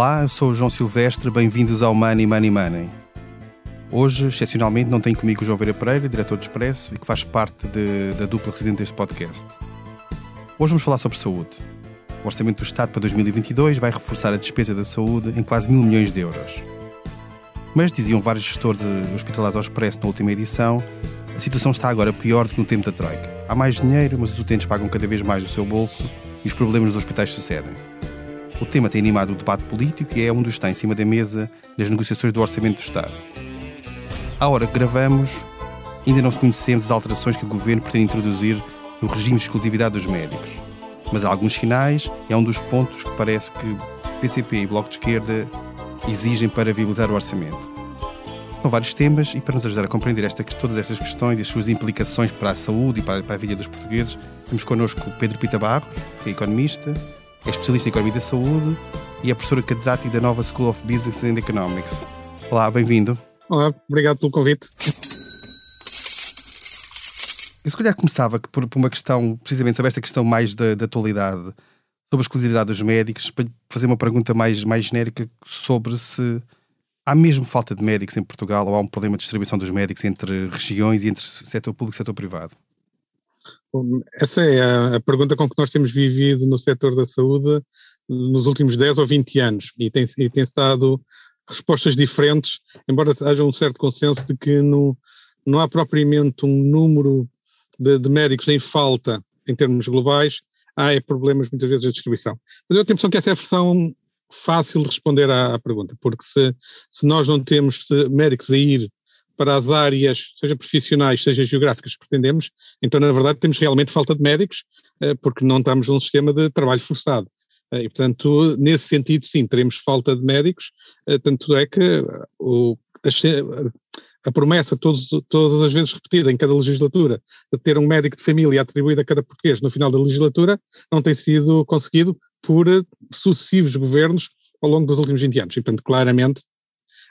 Olá, eu sou o João Silvestre, bem-vindos ao Money Money Money. Hoje, excepcionalmente, não tenho comigo o João Vera Pereira, diretor de Expresso e que faz parte de, da dupla residente deste podcast. Hoje vamos falar sobre saúde. O Orçamento do Estado para 2022 vai reforçar a despesa da saúde em quase mil milhões de euros. Mas, diziam vários gestores hospitalares ao Expresso na última edição, a situação está agora pior do que no tempo da Troika. Há mais dinheiro, mas os utentes pagam cada vez mais do seu bolso e os problemas nos hospitais sucedem-se. O tema tem animado o debate político e é um dos que está em cima da mesa nas negociações do Orçamento do Estado. À hora que gravamos, ainda não conhecemos as alterações que o Governo pretende introduzir no regime de exclusividade dos médicos. Mas há alguns sinais e é um dos pontos que parece que PCP e Bloco de Esquerda exigem para viabilizar o orçamento. São vários temas e para nos ajudar a compreender esta, todas estas questões e as suas implicações para a saúde e para, para a vida dos portugueses, temos connosco Pedro Pita Barros, que é economista, é especialista em Economia da Saúde e é professora catedrática da Nova School of Business and Economics. Olá, bem-vindo. Olá, obrigado pelo convite. Eu se calhar começava por, por uma questão, precisamente sobre esta questão mais da, da atualidade, sobre a exclusividade dos médicos, para fazer uma pergunta mais, mais genérica sobre se há mesmo falta de médicos em Portugal ou há um problema de distribuição dos médicos entre regiões e entre setor público e setor privado? Essa é a, pergunta com que nós temos vivido no setor da saúde nos últimos 10 ou 20 anos e tem, e tem estado respostas diferentes, embora haja um certo consenso de que não, não há propriamente um número de, de médicos em falta em termos globais, há é problemas muitas vezes de distribuição. Mas eu tenho a impressão que essa é a versão fácil de responder à, à pergunta, porque se, se nós não temos médicos a ir para as áreas, seja profissionais, seja geográficas que pretendemos, então na verdade temos realmente falta de médicos, eh, porque não estamos num sistema de trabalho forçado. Eh, e, portanto, nesse sentido, sim, teremos falta de médicos, eh, tanto é que o, a, a promessa, todos, todas as vezes repetida em cada legislatura, de ter um médico de família atribuído a cada português no final da legislatura, não tem sido conseguido por sucessivos governos ao longo dos últimos 20 anos. E, portanto, claramente,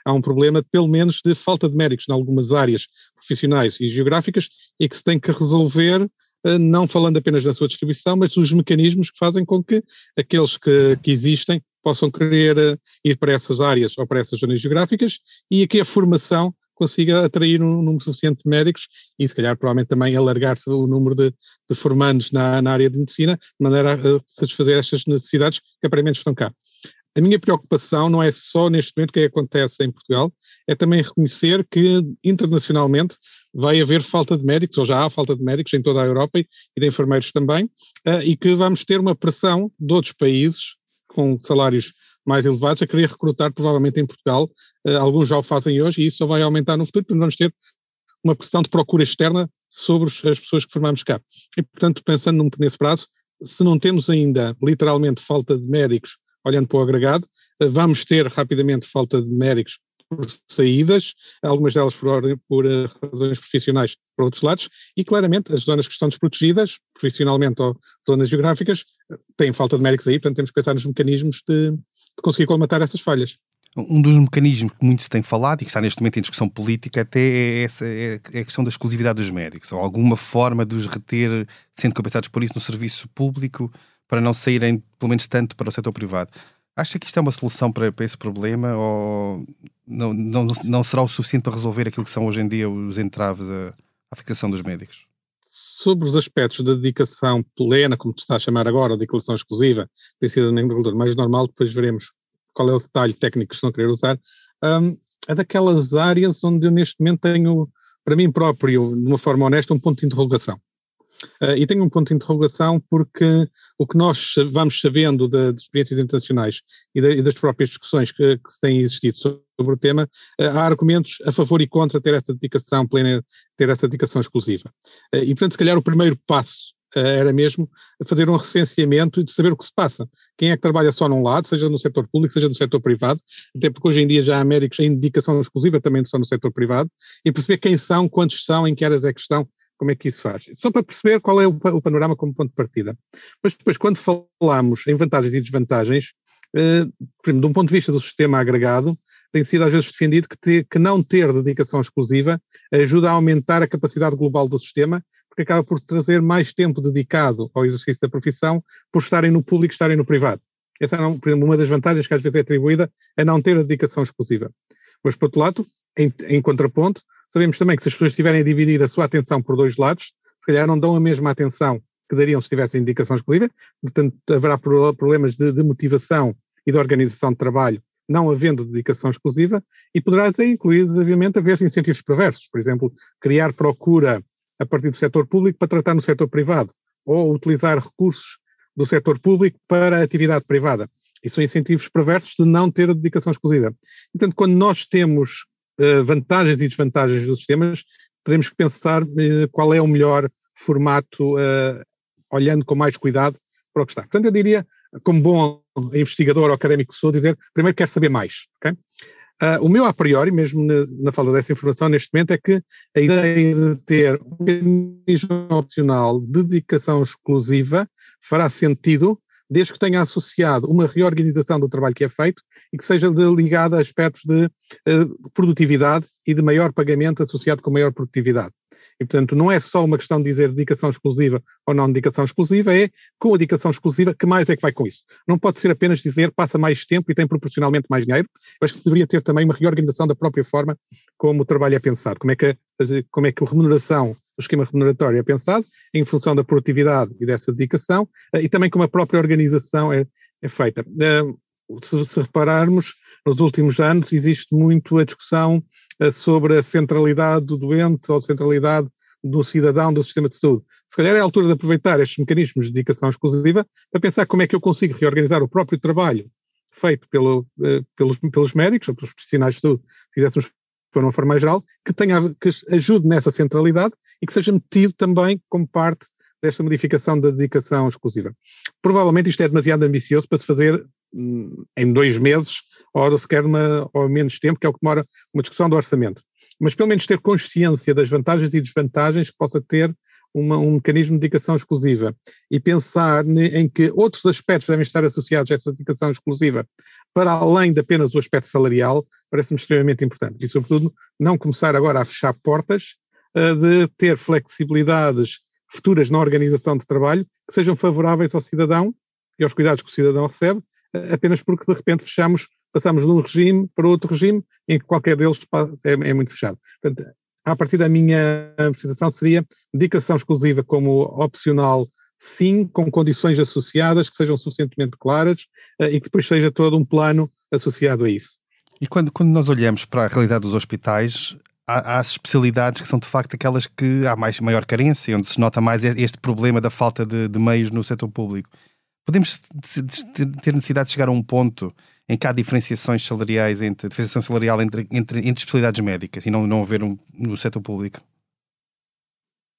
há um problema, pelo menos, de falta de médicos em algumas áreas profissionais e geográficas e que se tem que resolver, eh, não falando apenas da sua distribuição, mas dos mecanismos que fazem com que aqueles que, que existem possam querer eh, ir para essas áreas ou para essas zonas geográficas e aqui a formação consiga atrair um número suficiente de médicos e, se calhar, provavelmente também alargar-se o número de, de formandos na, na, área de medicina, de maneira a satisfazer estas necessidades que aparentemente estão cá. A minha preocupação não é só neste momento o que acontece em Portugal, é também reconhecer que internacionalmente vai haver falta de médicos, ou já há falta de médicos em toda a Europa e de enfermeiros também, uh, e que vamos ter uma pressão de outros países com salários mais elevados a querer recrutar provavelmente em Portugal. Uh, alguns já o fazem hoje e isso só vai aumentar no futuro, porque vamos ter uma pressão de procura externa sobre as pessoas que formamos cá. E, portanto, pensando nesse prazo, se não temos ainda literalmente falta de médicos olhando para o agregado, eh, vamos ter rapidamente falta de médicos por saídas, algumas delas por, ordem, por uh, razões profissionais por outros lados, e claramente as zonas que estão desprotegidas, profissionalmente ou zonas geográficas, eh, têm falta de médicos aí, portanto temos que pensar nos mecanismos de, de conseguir colmatar essas falhas. Um dos mecanismos que muito se tem falado e que está neste momento em discussão política até é, essa, é a questão da exclusividade dos médicos, ou alguma forma de os reter, sendo compensados por isso no serviço público, para não saírem, pelo menos tanto, para o setor privado. Acha que isto é uma solução para, para esse problema ou não, não, não será o suficiente para resolver aquilo que são hoje em dia os entraves à, fixação dos médicos? Sobre os aspectos da dedicação plena, como tu está a chamar agora, ou dedicação exclusiva, tem sido agricultura mais normal, depois veremos qual é o detalhe técnico que estão a querer usar, um, é daquelas áreas onde eu neste momento tenho, para mim próprio, de uma forma honesta, um ponto de interrogação. Uh, e tenho um ponto de interrogação porque o que nós vamos sabendo de experiências internacionais e, de, e, das próprias discussões que, que têm existido sobre o tema, uh, há argumentos a favor e contra ter essa dedicação plena, ter essa dedicação exclusiva. Uh, e portanto, se calhar o primeiro passo era mesmo fazer um recenseamento e de saber o que se passa. Quem é que trabalha só num lado, seja no setor público, seja no setor privado, até porque hoje em dia já há médicos em dedicação exclusiva também só no setor privado, e perceber quem são, quantos são, em que áreas é que estão, como é que isso faz? Só para perceber qual é o, o panorama como ponto de partida. Mas depois, quando falamos em vantagens e desvantagens, eh, de um ponto de vista do sistema agregado, tem sido às vezes defendido que, te, que não ter dedicação exclusiva ajuda a aumentar a capacidade global do sistema, porque acaba por trazer mais tempo dedicado ao exercício da profissão por estarem no público estarem no privado. essa é uma das vantagens que às vezes é atribuída a não ter a dedicação exclusiva. Mas, por outro lado, em, em contraponto, sabemos também que se as pessoas tiverem a dividir a sua atenção por dois lados, se calhar não dão a mesma atenção que dariam se tivessem indicação exclusiva, portanto haverá problemas de, de motivação e de organização de trabalho não havendo dedicação exclusiva, e poderá ter incluído, obviamente, haver incentivos perversos, por exemplo, criar procura a partir do setor público para tratar no setor privado, ou utilizar recursos do setor público para atividade privada. E são incentivos perversos de não ter a dedicação exclusiva. Portanto, quando nós temos vantagens e desvantagens dos sistemas, teremos que pensar uh, qual é o melhor formato, uh, olhando com mais cuidado para o que está. Portanto, eu diria, como bom investigador ou académico que sou, dizer, primeiro quero saber mais. Uh, o meu a priori, mesmo na, na falta dessa informação neste momento, é que a ideia de ter um mecanismo opcional de dedicação exclusiva fará sentido desde que tenha associado uma reorganização do trabalho que é feito e que seja ligada a aspectos de uh, produtividade e de maior pagamento associado com maior produtividade. E, portanto, não é só uma questão de dizer dedicação exclusiva ou não dedicação exclusiva, é com a dedicação exclusiva, que mais é que vai com isso? Não pode ser apenas dizer passa mais tempo e tem proporcionalmente mais dinheiro. Acho que deveria ter também uma reorganização da própria forma como o trabalho é pensado, como é que como é que a remuneração o esquema remuneratório é pensado em função da produtividade e dessa dedicação eh, e também como a própria organização é, é feita. Eh, se, se, repararmos, nos últimos anos existe muito a discussão eh, sobre a centralidade do doente ou centralidade do cidadão do sistema de saúde. Se calhar é a altura de aproveitar estes mecanismos de dedicação exclusiva para pensar como é que eu consigo reorganizar o próprio trabalho feito pelo, pelos, pelos médicos ou pelos profissionais de saúde, se fizéssemos de uma forma geral, que, tenha, que ajude nessa centralidade e que seja metido também como parte desta modificação da dedicação exclusiva. Provavelmente isto é demasiado ambicioso para se fazer em dois meses ou sequer uma, ou menos tempo, que é o que demora uma discussão do orçamento. Mas pelo menos ter consciência das vantagens e desvantagens que possa ter uma, um mecanismo de dedicação exclusiva e pensar em que outros aspectos devem estar associados a essa dedicação exclusiva, para além de apenas o aspecto salarial, parece-me extremamente importante. E, sobretudo, não começar agora a fechar portas uh, de ter flexibilidades futuras na organização de trabalho que sejam favoráveis ao cidadão e aos cuidados que o cidadão recebe, apenas porque de repente fechamos, passamos de um regime para outro regime em que qualquer deles é, é muito fechado. Portanto, a partir da minha sensação seria dedicação exclusiva como opcional sim, com condições associadas que sejam suficientemente claras uh, e que depois seja todo um plano associado a isso. E quando, quando nós olhamos para a realidade dos hospitais, há, há especialidades que são de facto aquelas que há mais, maior carência, onde se nota mais este problema da falta de, de meios no setor público. Podemos ter necessidade de chegar a um ponto em que há diferenciações salariais entre diferenciação salarial entre, entre, entre especialidades médicas e não, não haver um, no setor público?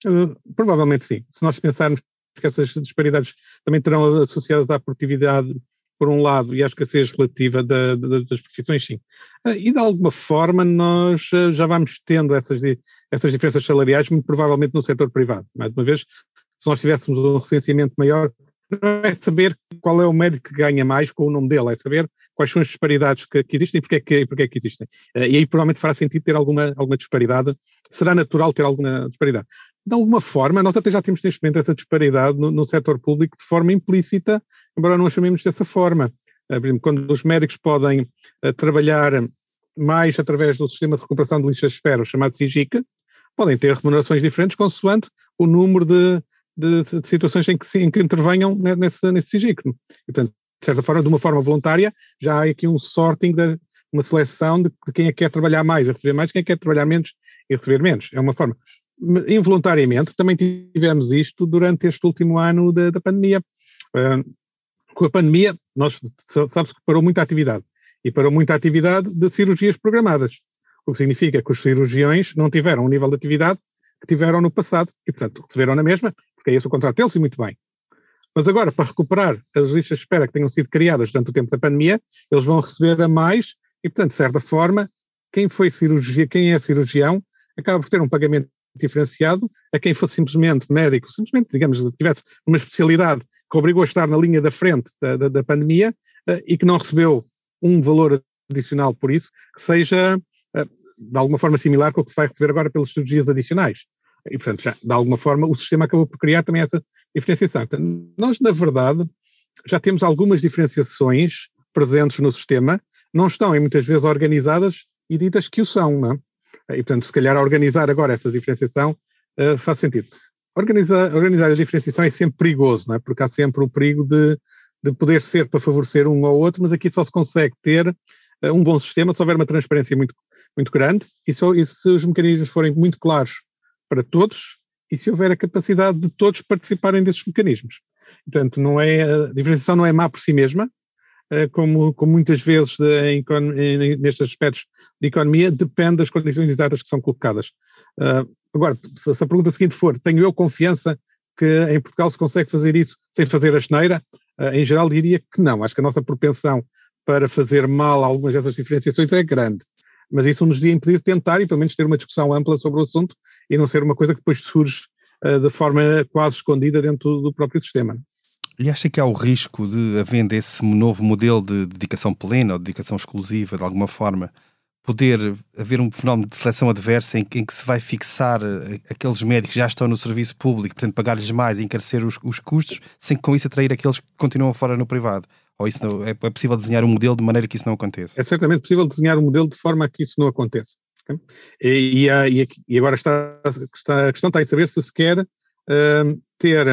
Uh, provavelmente sim. Se nós pensarmos que essas disparidades também terão associadas à produtividade, por um lado, e à escassez relativa da, da, das profissões, sim. Uh, e de alguma forma nós uh, já vamos tendo essas, essas diferenças salariais, muito provavelmente no setor privado. Mais uma vez, se nós tivéssemos um recenseamento maior, é saber qual é o médico que ganha mais com o nome dele, é saber quais são as disparidades que, que existem e porque é que, porque é que existem. Uh, e aí provavelmente fará sentido ter alguma, alguma disparidade, será natural ter alguma disparidade. De alguma forma, nós até já temos neste momento essa disparidade no, no setor público de forma implícita, embora não a chamemos dessa forma. Uh, por exemplo, quando os médicos podem uh, trabalhar mais através do sistema de recuperação de listas de espera, chamado SIGIC, podem ter remunerações diferentes consoante o número de, de, de situações em que, em que intervenham nesse, nesse. E, portanto, de certa forma, de uma forma voluntária, já há aqui um sorting, de, uma seleção de, quem é que quer trabalhar mais a receber mais, quem é que quer trabalhar menos e receber menos. É uma forma. Involuntariamente, também tivemos isto durante este último ano da, da pandemia. Uh, com a pandemia, nós sabe-se que parou muita atividade. E parou muita atividade de cirurgias programadas. O que significa que os cirurgiões não tiveram o nível de atividade que tiveram no passado. E, portanto, receberam na mesma, porque é esse o contrato deles e muito bem. Mas agora, para recuperar as listas de espera que tenham sido criadas durante o tempo da pandemia, eles vão receber a mais e, portanto, de certa forma, quem foi cirurgia, quem é cirurgião, acaba por ter um pagamento diferenciado a quem fosse simplesmente médico, simplesmente, digamos, tivesse uma especialidade que obrigou a estar na linha da frente da, da, da pandemia uh, e que não recebeu um valor adicional por isso, que seja uh, de alguma forma similar com o que se vai receber agora pelas cirurgias adicionais. E, portanto, já, de alguma forma, o sistema acabou por criar também essa diferenciação. Portanto, nós, na verdade, já temos algumas diferenciações presentes no sistema, não estão, e muitas vezes, organizadas e ditas que o são, não é? E, portanto, se calhar, organizar agora essa diferenciação uh, faz sentido. Organizar, organizar a diferenciação é sempre perigoso, não é? Porque há sempre o perigo de, de poder ser para favorecer um ou outro, mas aqui só se consegue ter uh, um bom sistema se houver uma transparência muito, muito grande e, só, e se os mecanismos forem muito claros para todos e se houver a capacidade de todos participarem desses mecanismos. Portanto, não é, a diferenciação não é má por si mesma, eh, como, como muitas vezes nestes aspectos de economia, depende das condições exatas que são colocadas. Uh, agora, se, a pergunta seguinte for, tenho eu confiança que em Portugal se consegue fazer isso sem fazer a geneira? Uh, em geral diria que não, acho que a nossa propensão para fazer mal algumas dessas diferenciações é grande. Mas isso nos devia impedir de tentar e pelo menos ter uma discussão ampla sobre o assunto e não ser uma coisa que depois surge uh, de forma quase escondida dentro do próprio sistema. E acha que há o risco de, havendo esse novo modelo de dedicação plena ou dedicação exclusiva, de alguma forma, poder haver um fenómeno de seleção adversa em, em que se vai fixar eh, aqueles médicos que já estão no serviço público, portanto, pagar-lhes mais e encarecer os, os, custos, sem que com isso atrair aqueles que continuam fora no privado? Ou isso não, é, é possível desenhar um modelo de maneira que isso não aconteça? É certamente possível desenhar um modelo de forma que isso não aconteça. Okay? E, e, e, agora está, está, a questão está em saber se se quer uh, ter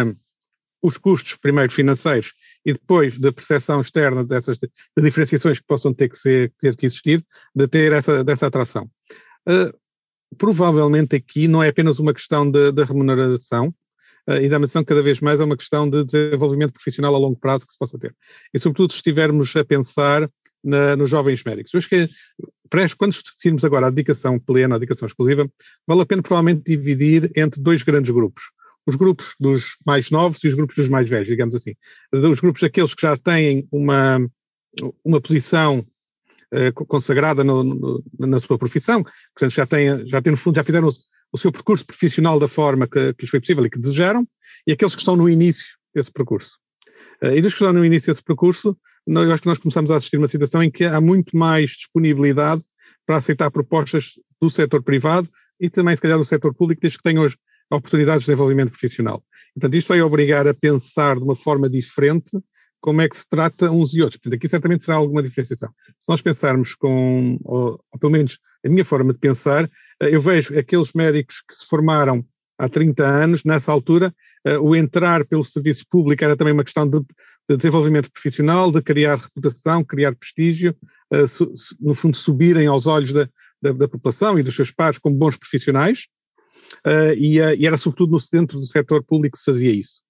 os custos, primeiro financeiros, e depois da percepção externa dessas de, diferenciações que possam ter que, ser, ter que existir, de ter essa, dessa atração. Uh, provavelmente aqui não é apenas uma questão da remuneração, e da manutenção cada vez mais é uma questão de desenvolvimento profissional a longo prazo que se possa ter. E sobretudo se estivermos a pensar na, nos jovens médicos. Eu acho que quando discutirmos agora a dedicação plena, a dedicação exclusiva, vale a pena provavelmente dividir entre dois grandes grupos os grupos dos mais novos e os grupos dos mais velhos, digamos assim. Os grupos daqueles que já têm uma, uma posição uh, consagrada no, no, na sua profissão, portanto já têm, já têm no fundo, já fizeram o, seu percurso profissional da forma que, que lhes foi possível e que desejaram, e aqueles que estão no início desse percurso. Uh, e dos que estão no início desse percurso, eu acho que nós começamos a assistir uma situação em que há muito mais disponibilidade para aceitar propostas do setor privado e também, se calhar, do setor público, desde que tenham hoje oportunidades de desenvolvimento profissional. Portanto, isto vai obrigar a pensar de uma forma diferente como é que se trata uns e outros. Portanto, aqui certamente será alguma diferenciação. Se nós pensarmos com, ou, ou pelo menos a minha forma de pensar, eh, eu vejo aqueles médicos que se formaram há 30 anos, nessa altura, uh, o entrar pelo serviço público era também uma questão de, de desenvolvimento profissional, de criar reputação, criar prestígio, su, no fundo subirem aos olhos da, da, da, população e dos seus pares como bons profissionais, e, e, era sobretudo no centro do setor público que se fazia isso.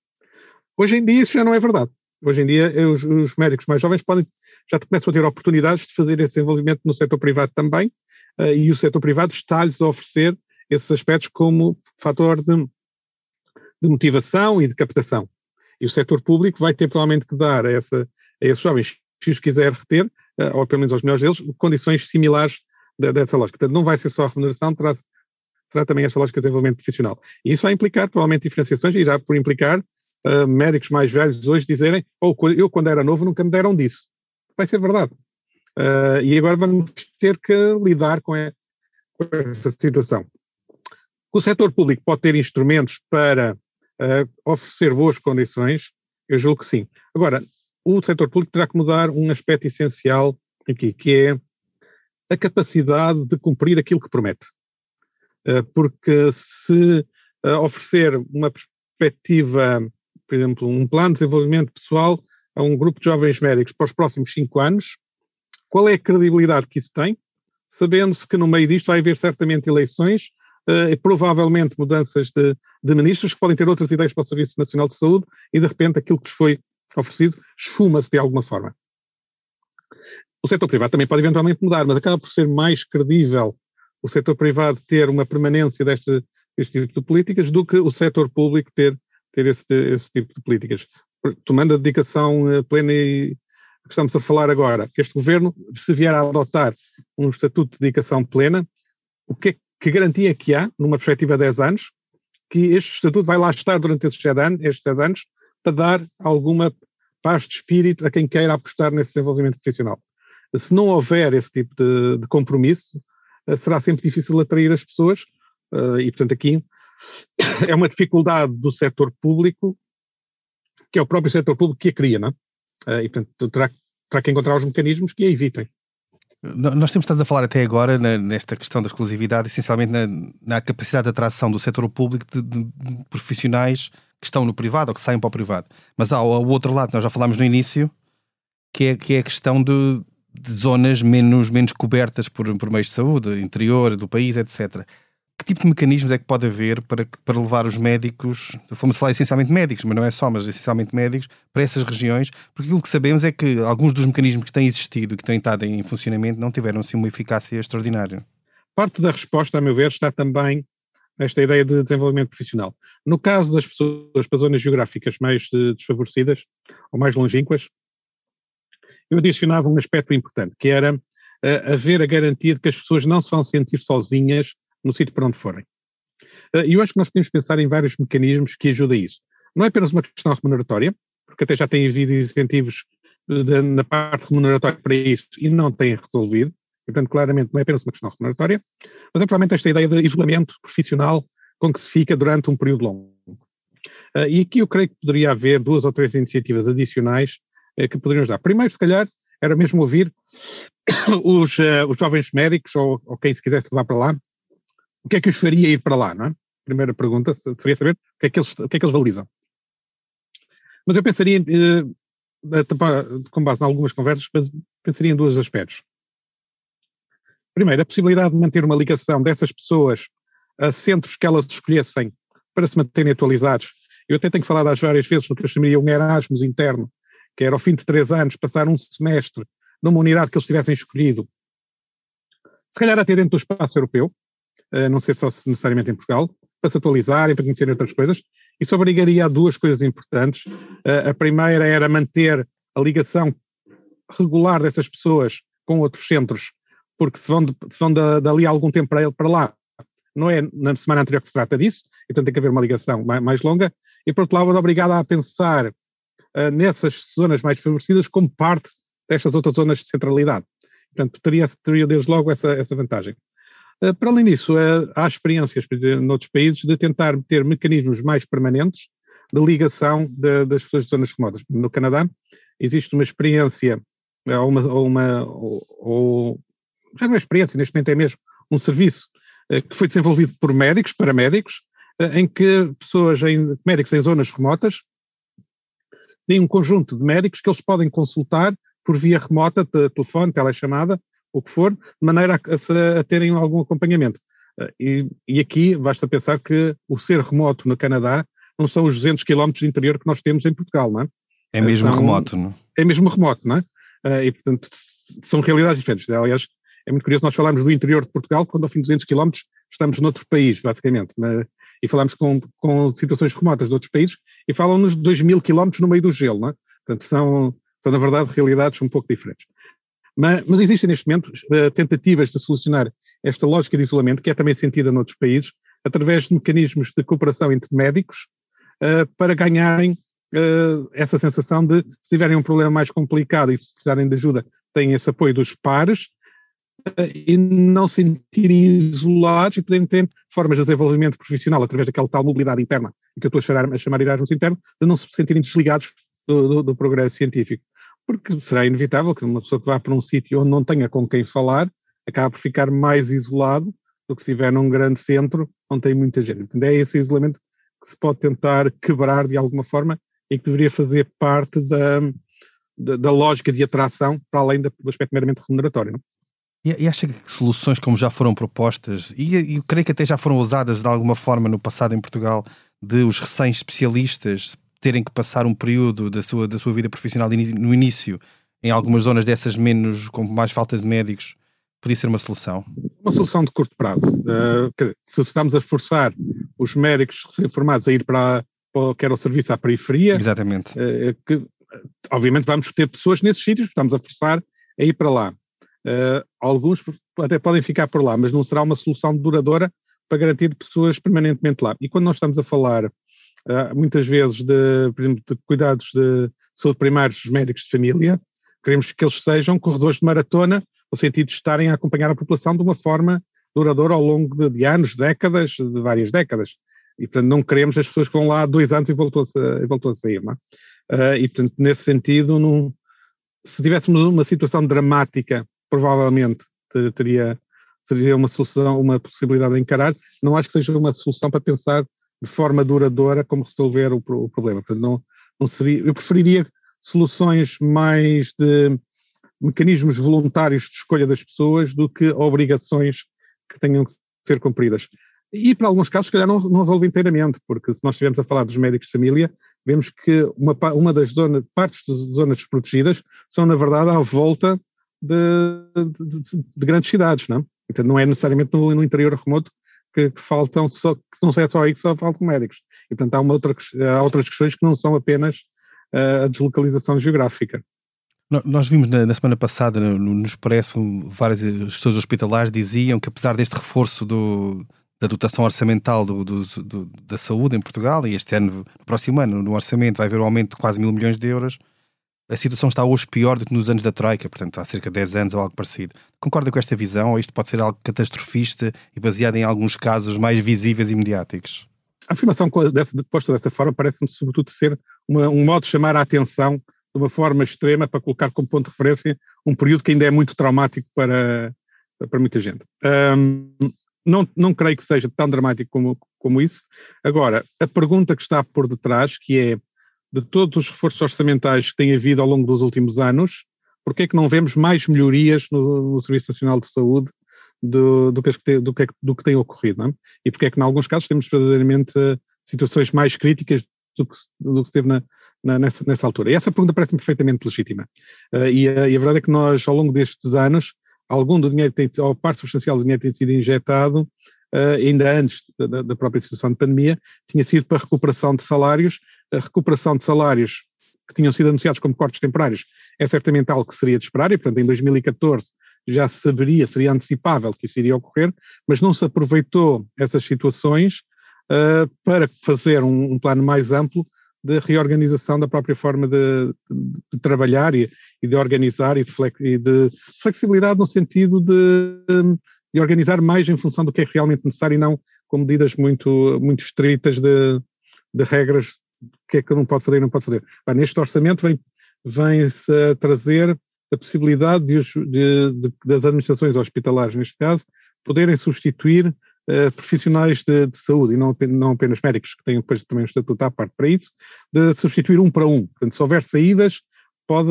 Hoje em dia isso já não é verdade. Hoje em dia eh, os, os médicos mais jovens podem, já começam a ter oportunidades de fazer esse desenvolvimento no setor privado também, uh, e o setor privado está-lhes a oferecer esses aspectos como fator de, de motivação e de captação. E o setor público vai ter provavelmente que dar a, essa, a esses jovens, se os quiser reter, ou pelo menos aos melhores deles, condições similares dessa lógica. Portanto, não vai ser só a remuneração, terá, será também esta lógica de desenvolvimento profissional. E isso vai implicar provavelmente diferenciações, irá por implicar uh, médicos mais velhos hoje dizerem, ou oh, eu quando era novo nunca me deram disso. Vai ser verdade. Uh, e agora vamos ter que lidar com, a, com essa situação. O setor público pode ter instrumentos para uh, oferecer boas condições? Eu julgo que sim. Agora, o setor público terá que mudar um aspecto essencial aqui, que é a capacidade de cumprir aquilo que promete. Porque se oferecer uma perspectiva, por exemplo, um plano de desenvolvimento pessoal a um grupo de jovens médicos para os próximos cinco anos, qual é a credibilidade que isso tem? Sabendo-se que no meio disto vai haver certamente eleições uh, e provavelmente mudanças de, de, ministros que podem ter outras ideias para o Serviço Nacional de Saúde e de repente aquilo que lhes foi oferecido esfuma-se de alguma forma. O setor privado também pode eventualmente mudar, mas acaba por ser mais credível o setor privado ter uma permanência deste, deste tipo de políticas do que o setor público ter, ter esse, esse tipo de políticas. Tomando a dedicação eh, plena e que estamos a falar agora, este governo, se vier a adotar um estatuto de dedicação plena, o que, é, que garantia que há, numa perspectiva de 10 anos, que este estatuto vai lá estar durante estes 10 anos, estes 10 anos para dar alguma paz de espírito a quem queira apostar nesse desenvolvimento profissional. Se não houver esse tipo de, de compromisso, eh, será sempre difícil atrair as pessoas, eh, e portanto aqui é uma dificuldade do setor público, que é o próprio setor público que a cria, não é? e, portanto, terá, terá que encontrar os mecanismos que a evitem. Nós temos estado a falar até agora na, nesta questão da exclusividade, essencialmente na, na capacidade de atração do setor público de, de, de, profissionais que estão no privado ou que saem para o privado. Mas há o outro lado, nós já falámos no início, que é, que é a questão de, de zonas menos, menos cobertas por, por meios de saúde, interior do país, etc que tipo de mecanismos é que pode haver para, para levar os médicos, fomos falar essencialmente médicos, mas não é só, mas essencialmente médicos, para essas regiões, porque aquilo que sabemos é que alguns dos mecanismos que têm existido, que têm estado em funcionamento, não tiveram assim uma eficácia extraordinária. Parte da resposta, a meu ver, está também nesta ideia de desenvolvimento profissional. No caso das pessoas para zonas geográficas mais desfavorecidas ou mais longínquas, eu adicionava um aspecto importante, que era uh, haver a garantia de que as pessoas não se vão sentir sozinhas no sítio para onde forem. Eh, e eu acho que nós podemos pensar em vários mecanismos que ajudem a isso. Não é apenas uma questão remuneratória, porque até já tem havido incentivos eh, de, na parte remuneratória para isso e não têm resolvido. E, portanto, claramente não é apenas uma questão remuneratória, mas é provavelmente esta ideia de isolamento profissional com que se fica durante um período longo. Uh, e aqui eu creio que poderia haver duas ou três iniciativas adicionais uh, que poderiam ajudar. Primeiro, se calhar, era mesmo ouvir os, uh, os jovens médicos ou, ou, quem se quisesse levar para lá o que é que os faria ir para lá, não é? Primeira pergunta seria saber o que é que eles, o que é que eles valorizam. Mas eu pensaria, eh, com base em algumas conversas, pensaria em dois aspectos. Primeiro, a possibilidade de manter uma ligação dessas pessoas a centros que elas escolhessem para se manterem atualizados. Eu até tenho falado às várias vezes no que eu chamaria um Erasmus interno, que era ao fim de três anos passar um semestre numa unidade que eles tivessem escolhido, se calhar até dentro do espaço europeu, uh, não ser só necessariamente em Portugal, para se atualizarem, para conhecerem outras coisas. Isso obrigaria a duas coisas importantes. Uh, a primeira era manter a ligação regular dessas pessoas com outros centros, porque se vão, de, se vão dali algum tempo para, lá, não é na semana anterior que se trata disso, então tem que haver uma ligação mais, longa, e por outro lado, obrigada a pensar uh, nessas zonas mais favorecidas como parte destas outras zonas de centralidade. Portanto, teria, teria desde logo essa, essa vantagem. Eh, para além disso, eh, há experiências noutros países de tentar ter mecanismos mais permanentes de ligação de, das pessoas de zonas remotas. No Canadá existe uma experiência, eh, ou uma, ou, uma ou, já não é experiência, neste momento é mesmo um serviço que foi desenvolvido por médicos, para médicos, em que pessoas, em, médicos em zonas remotas, têm um conjunto de médicos que eles podem consultar por via remota, telefone, telechamada, o que for, de maneira a, a, terem algum acompanhamento. Eh, e, e, aqui basta pensar que o ser remoto no Canadá não são os 200 km de interior que nós temos em Portugal, não é? É mesmo são, remoto, não é? mesmo remoto, não é? Eh, e portanto são realidades diferentes. Aliás, é muito curioso nós falarmos do interior de Portugal quando ao fim de 200 km estamos noutro país, basicamente, mas, e falamos com, com situações remotas de outros países e falam-nos de 2 mil km no meio do gelo, não é? Portanto, são, são na verdade realidades um pouco diferentes. Mas, mas, existem neste momento uh, tentativas de solucionar esta lógica de isolamento, que é também sentida noutros países, através de mecanismos de cooperação entre médicos, uh, para ganharem uh, essa sensação de, se tiverem um problema mais complicado e se precisarem de ajuda, têm esse apoio dos pares, e não se sentirem isolados e poderem ter formas de desenvolvimento profissional através daquela tal mobilidade interna, que eu estou a chamar, a chamar Erasmus interno, de não se sentirem desligados do, do, do progresso científico porque será inevitável que uma pessoa que vá para um sítio onde não tenha com quem falar acaba por ficar mais isolado do que se estiver num grande centro onde tem muita gente. Portanto, é esse isolamento que se pode tentar quebrar de alguma forma e que deveria fazer parte da, da, da lógica de atração para além do aspecto meramente remuneratório. Não? E, e acha que soluções como já foram propostas, e, creio que até já foram usadas de alguma forma no passado em Portugal, de os recém-especialistas terem que passar um período da sua, da sua vida profissional no início, em algumas zonas dessas menos, com mais falta de médicos, podia ser uma solução? Uma solução de curto prazo. Uh, se estamos a forçar os médicos recém-formados a ir para, para quer o serviço à periferia, Exatamente. Uh, que, obviamente vamos ter pessoas nesses sítios, estamos a forçar a ir para lá. Uh, alguns até podem ficar por lá, mas não será uma solução duradoura para garantir pessoas permanentemente lá. E quando nós estamos a falar muitas vezes de, por exemplo, de cuidados de saúde primários dos médicos de família, queremos que eles sejam corredores de maratona, no sentido de estarem a acompanhar a população de uma forma duradoura ao longo de, de anos, décadas, de várias décadas. E, portanto, não queremos as pessoas que vão lá há dois anos e voltou a, a sair, não é? Uh, e, portanto, nesse sentido, num, se tivéssemos uma situação dramática, provavelmente teria, seria uma solução, uma possibilidade de encarar. Não acho que seja uma solução para pensar de forma duradoura como resolver o, o problema. Portanto, não, não seria, eu preferiria soluções mais de mecanismos voluntários de escolha das pessoas do que obrigações que tenham que ser cumpridas. E para alguns casos, se calhar, não, não resolve inteiramente, porque se nós estivermos a falar dos médicos de família, vemos que uma, uma das zona, partes das zonas desprotegidas são, na verdade, à volta de, de, de, de grandes cidades, não é? Não é necessariamente no, no interior remoto que, que, faltam só, que não é só aí que só faltam médicos. E portanto há, uma outra, há outras questões que não são apenas uh, a deslocalização geográfica. Nós vimos na, na semana passada no, no Expresso várias gestores hospitalares diziam que apesar deste reforço do, da dotação orçamental do, do, do, da saúde em Portugal e este ano, no próximo ano, no orçamento vai haver um aumento de quase mil milhões de euros, a situação está hoje pior do que nos anos da Troika, portanto há cerca de 10 anos ou algo parecido. Concorda com esta visão ou isto pode ser algo catastrofista e baseado em alguns casos mais visíveis e mediáticos? A afirmação dessa, posta dessa forma parece-me sobretudo ser uma, um modo de chamar a atenção de uma forma extrema para colocar como ponto de referência um período que ainda é muito traumático para, para muita gente. Um, não, não creio que seja tão dramático como, como isso. Agora, a pergunta que está por detrás, que é de todos os reforços orçamentais que tem havido ao longo dos últimos anos, porque é que não vemos mais melhorias no, no Serviço Nacional de Saúde do, do, que, do, que, do que tem ocorrido, é? E porque é que, em alguns casos, temos verdadeiramente eh, situações mais críticas do que, do que se teve na, na, nessa, nessa altura? E essa pergunta parece-me perfeitamente legítima. Uh, e, a, e, a, verdade é que nós, ao longo destes anos, algum do dinheiro, tem, ou parte substancial do dinheiro tem sido injetado, uh, ainda antes da, da própria situação de pandemia, tinha sido para recuperação de salários, a recuperação de salários que tinham sido anunciados como cortes temporários é certamente algo que seria de esperar, e portanto em 2014 já se saberia, seria antecipável que isso iria ocorrer, mas não se aproveitou essas situações uh, para fazer um, um, plano mais amplo de reorganização da própria forma de, de, trabalhar e, e, de organizar e de, flex, e de, flexibilidade no sentido de, de, organizar mais em função do que é realmente necessário e não com medidas muito, muito estritas de, regras que é que não pode fazer e não pode fazer. Neste orçamento vem, vem-se a trazer a possibilidade de, de, de, das administrações hospitalares, neste caso, poderem substituir uh, profissionais de, de, saúde, e não, não apenas médicos, que têm depois também um estatuto à parte para isso, de substituir um para um. Portanto, se houver saídas, pode,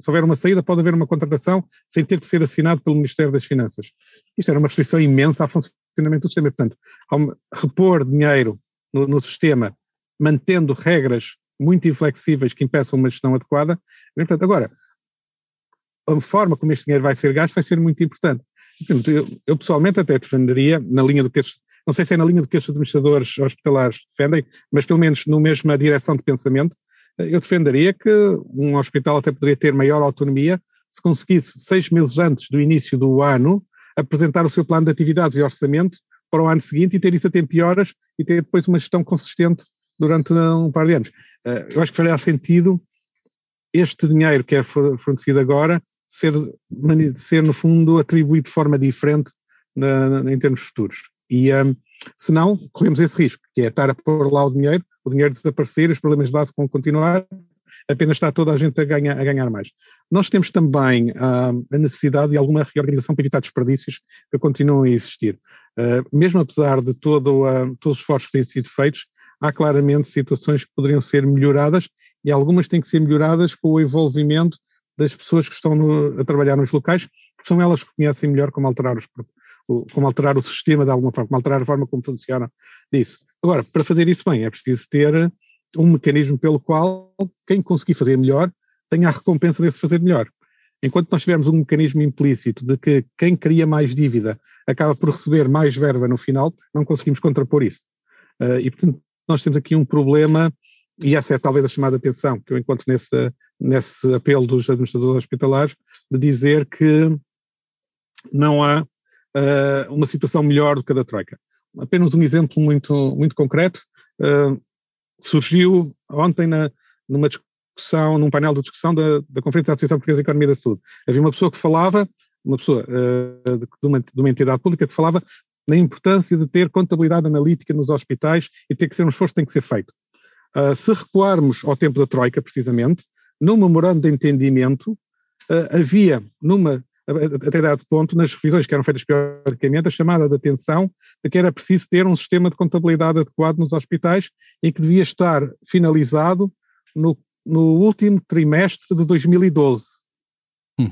se houver uma saída, pode haver uma contratação sem ter que ser assinado pelo Ministério das Finanças. Isto era uma restrição imensa ao funcionamento do sistema. Portanto, repor dinheiro no, no sistema mantendo regras muito inflexíveis que impeçam uma gestão adequada. Portanto, agora, a forma como este dinheiro vai ser gasto vai ser muito importante. Eu, eu, pessoalmente até defenderia, na linha do que estes, não sei se é na linha do que estes administradores hospitalares defendem, mas pelo menos no mesma direção de pensamento, eu defenderia que um hospital até poderia ter maior autonomia se conseguisse, seis meses antes do início do ano, apresentar o seu plano de atividades e orçamento para o ano seguinte e ter isso a tempo e horas e ter depois uma gestão consistente durante um par de anos. Eh, eu acho que faria sentido este dinheiro que é fornecido agora ser, ser no fundo, atribuído de forma diferente na, na, em termos futuros. E um, se não, corremos esse risco, que é estar a pôr lá o dinheiro, o dinheiro desaparecer, os problemas de base vão continuar, apenas está toda a gente a ganhar, a ganhar mais. Nós temos também uh, a necessidade de alguma reorganização para evitar desperdícios que continuam a existir. Uh, mesmo apesar de todo, uh, todos os esforços que têm sido feitos, há claramente situações que poderiam ser melhoradas e algumas têm que ser melhoradas com o envolvimento das pessoas que estão no, a trabalhar nos locais, porque são elas que conhecem melhor como alterar, os, como alterar o sistema de alguma forma, como alterar a forma como funciona isso. Agora, para fazer isso bem, é preciso ter um mecanismo pelo qual quem conseguir fazer melhor tenha a recompensa desse fazer melhor. Enquanto nós tivermos um mecanismo implícito de que quem cria mais dívida acaba por receber mais verba no final, não conseguimos contrapor isso. Uh, e, portanto, nós temos aqui um problema, e essa é talvez a chamada atenção que eu encontro nesse, nesse apelo dos administradores hospitalares, de dizer que não há uh, uma situação melhor do que a da Troika. Apenas um exemplo muito, muito concreto, uh, surgiu ontem na, numa discussão, num painel de discussão da, da Conferência da Associação Portuguesa de Economia da Saúde. Havia uma pessoa que falava, uma pessoa uh, de, de, uma, de uma entidade pública que falava na importância de ter contabilidade analítica nos hospitais e ter que ser um esforço que tem que ser feito. Uh, se recuarmos ao tempo da Troika, precisamente, no memorando de entendimento, uh, havia, numa até dado ponto, nas revisões que eram feitas periodicamente, a chamada de atenção de que era preciso ter um sistema de contabilidade adequado nos hospitais e que devia estar finalizado no, no último trimestre de 2012. Hum.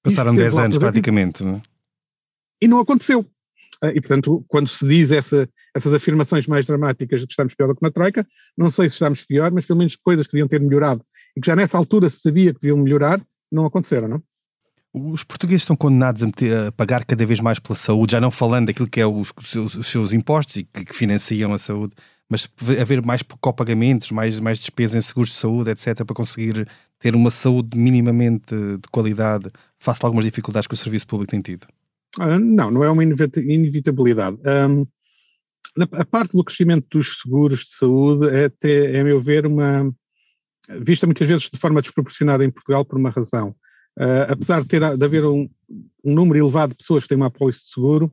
Passaram 10 anos praticamente, não é? E não aconteceu. Ah, e, portanto, quando se diz essa, essas afirmações mais dramáticas de que estamos pior do que na Troika, não sei se estamos pior, mas pelo menos coisas que deviam ter melhorado e que já nessa altura se sabia que deviam melhorar, não aconteceram, não? Os portugueses estão condenados a, meter, a, pagar cada vez mais pela saúde, já não falando daquilo que é os, os, seus, os seus, impostos e que, que, financiam a saúde, mas haver mais copagamentos, mais, mais despesas em seguros de saúde, etc., para conseguir ter uma saúde minimamente de qualidade face a algumas dificuldades que o serviço público tem tido. Uh, não, não é uma inevitabilidade. Um, a parte do crescimento dos seguros de saúde é até, a meu ver, uma vista muitas vezes de forma desproporcionada em Portugal por uma razão. Uh, apesar de, ter, de haver um, um, número elevado de pessoas que têm uma apólice de seguro,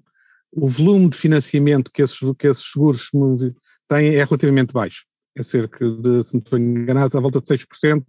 o volume de financiamento que esses, que esses seguros têm é relativamente baixo. É cerca de, se não estou enganado, à volta de 6%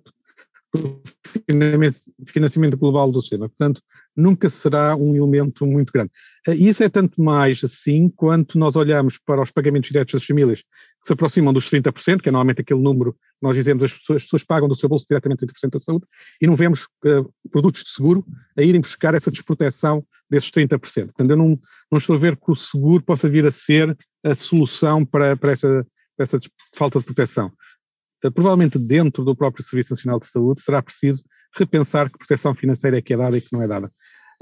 financiamento global do sistema. Portanto, nunca será um elemento muito grande. Eh, e isso é tanto mais assim quanto nós olhamos para os pagamentos diretos das famílias, que se aproximam dos 30%, que é normalmente aquele número que nós dizemos as pessoas, as pessoas pagam do seu bolso diretamente 30% da saúde, e não vemos uh, produtos de seguro a irem buscar essa desproteção desses 30%. Portanto, eu não, não estou a ver que o seguro possa vir a ser a solução para, para, esta, para essa falta de proteção. Eh, provavelmente dentro do próprio Serviço Nacional de Saúde será preciso repensar que proteção financeira é que é dada e que não é dada.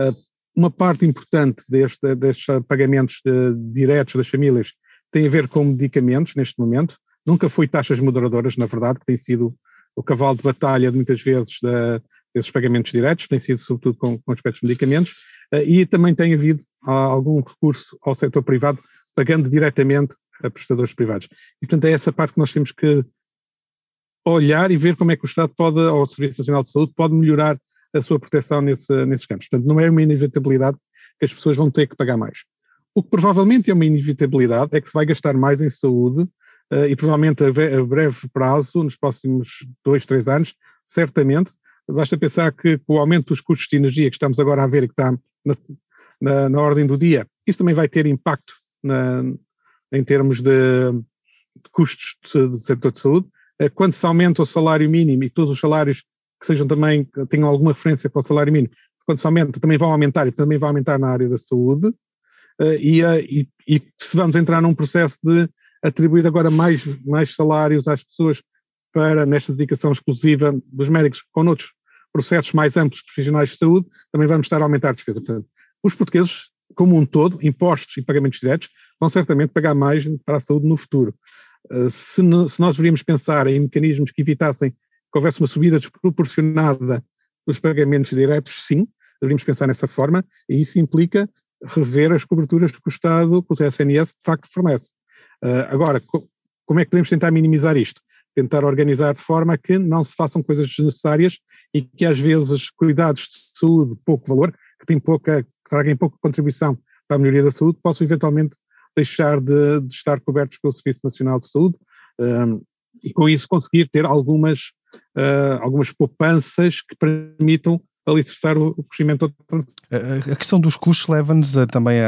Eh, uma parte importante deste, destes pagamentos de, diretos das famílias tem a ver com medicamentos neste momento. Nunca foi taxas moderadoras, na verdade, que tem sido o cavalo de batalha de muitas vezes da, desses pagamentos diretos, tem sido sobretudo com, com aspectos de medicamentos, eh, e também tem havido algum recurso ao setor privado pagando diretamente a prestadores privados. E portanto é essa parte que nós temos que olhar e ver como é que o Estado pode, ou o Serviço Nacional de Saúde, pode melhorar a sua proteção nesse, nesses campos. Portanto, não é uma inevitabilidade que as pessoas vão ter que pagar mais. O que provavelmente é uma inevitabilidade é que se vai gastar mais em saúde uh, e provavelmente a, a, breve prazo, nos próximos dois, três anos, certamente, basta pensar que com o aumento dos custos de energia que estamos agora a ver e que está na, na, na ordem do dia, isso também vai ter impacto na, em termos de, de custos do, setor de saúde. Eh, quando se aumenta o salário mínimo e todos os salários que sejam também, que tenham alguma referência para o salário mínimo, quando se aumenta, também vão aumentar e também vai aumentar na área da saúde, eh, e, eh, e, e se vamos entrar num processo de atribuir agora mais, mais salários às pessoas para, nesta dedicação exclusiva dos médicos com outros processos mais amplos profissionais de saúde, também vamos estar a aumentar a despesa. Portanto, os portugueses, como um todo, impostos e pagamentos diretos, vão certamente pagar mais para a saúde no futuro. Eh, se, se nós deveríamos pensar em mecanismos que evitassem que houvesse uma subida desproporcionada dos pagamentos diretos, sim, deveríamos pensar nessa forma, e isso implica rever as coberturas que o Estado, que o SNS, de facto fornece. Uh, agora, co como é que podemos tentar minimizar isto? Tentar organizar de forma que não se façam coisas desnecessárias e que às vezes cuidados de saúde de pouco valor, que, têm pouca, que tragam pouca contribuição para a melhoria da saúde, possam eventualmente deixar de, de estar cobertos pelo Serviço Nacional de Saúde um, e com isso conseguir ter algumas, uh, algumas poupanças que permitam alicerçar o, crescimento a, a questão dos custos leva-nos também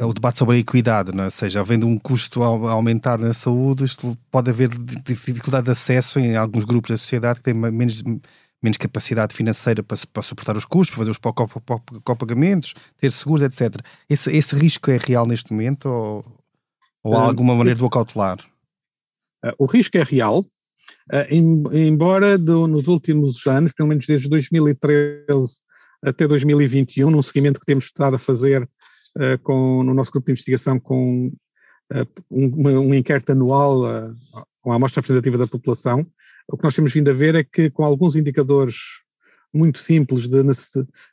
ao debate sobre a equidade, não é? ou seja, havendo um custo a, a aumentar na saúde, isto pode haver dificuldade de acesso em alguns grupos da sociedade que têm menos menos capacidade financeira para, para suportar os custos, para fazer os copagamentos, ter seguros, etc. Esse, esse risco é real neste momento ou, ou há ah, alguma maneira esse, de o cautelar? Uh, o risco é real, uh, em, embora do, nos últimos anos, pelo menos desde 2013 até 2021, num seguimento que temos estado a fazer uh, com, no nosso grupo de investigação com um, um, inquérito anual com a amostra representativa da população, o que nós temos vindo a ver é que com alguns indicadores muito simples de,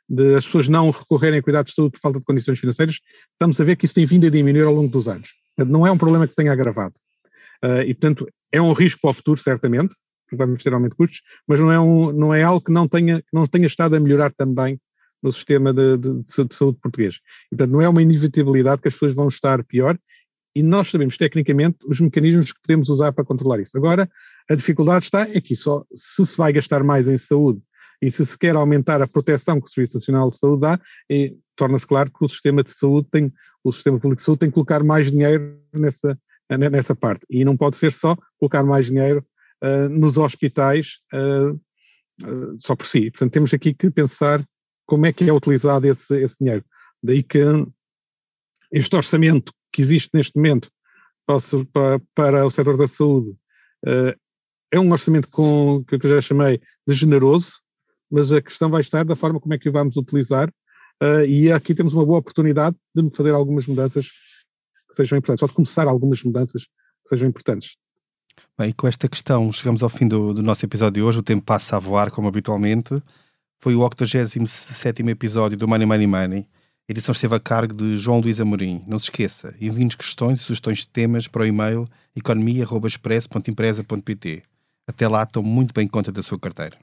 de, as pessoas não recorrerem a cuidados de saúde por falta de condições financeiras, estamos a ver que isso tem vindo a diminuir ao longo dos anos. Não é um problema que se tenha agravado. Uh, e, portanto, é um risco para o futuro, certamente, porque vamos ter aumento de custos, mas não é, um, não é algo que não, tenha, não tenha estado a melhorar também no sistema de, de, de saúde português. E, portanto, não é uma inevitabilidade que as pessoas vão estar pior e nós sabemos tecnicamente os mecanismos que podemos usar para controlar isso. Agora, a dificuldade está é que só se se vai gastar mais em saúde e se se quer aumentar a proteção que o Serviço Nacional de Saúde dá, torna-se claro que o sistema de saúde tem, o sistema público de saúde tem que colocar mais dinheiro nessa, nessa parte. E não pode ser só colocar mais dinheiro uh, nos hospitais uh, uh, só por si. Portanto, temos aqui que pensar como é que é utilizado esse, esse dinheiro. Daí que este orçamento que existe neste momento para, para o setor da saúde uh, é um orçamento com, que eu já chamei de generoso, mas a questão vai estar da forma como é que o vamos utilizar uh, e aqui temos uma boa oportunidade de fazer algumas mudanças que sejam importantes, ou de começar algumas mudanças que sejam importantes. Bem, e com esta questão chegamos ao fim do, do nosso episódio de hoje, o tempo passa a voar como habitualmente. Foi o 87º episódio do Money Money Money. A edição esteve a cargo de João Luís Amorim. Não se esqueça, envie-nos questões e sugestões de temas para o e-mail economia.express.empresa.pt. Até lá, tomo muito bem conta da sua carteira.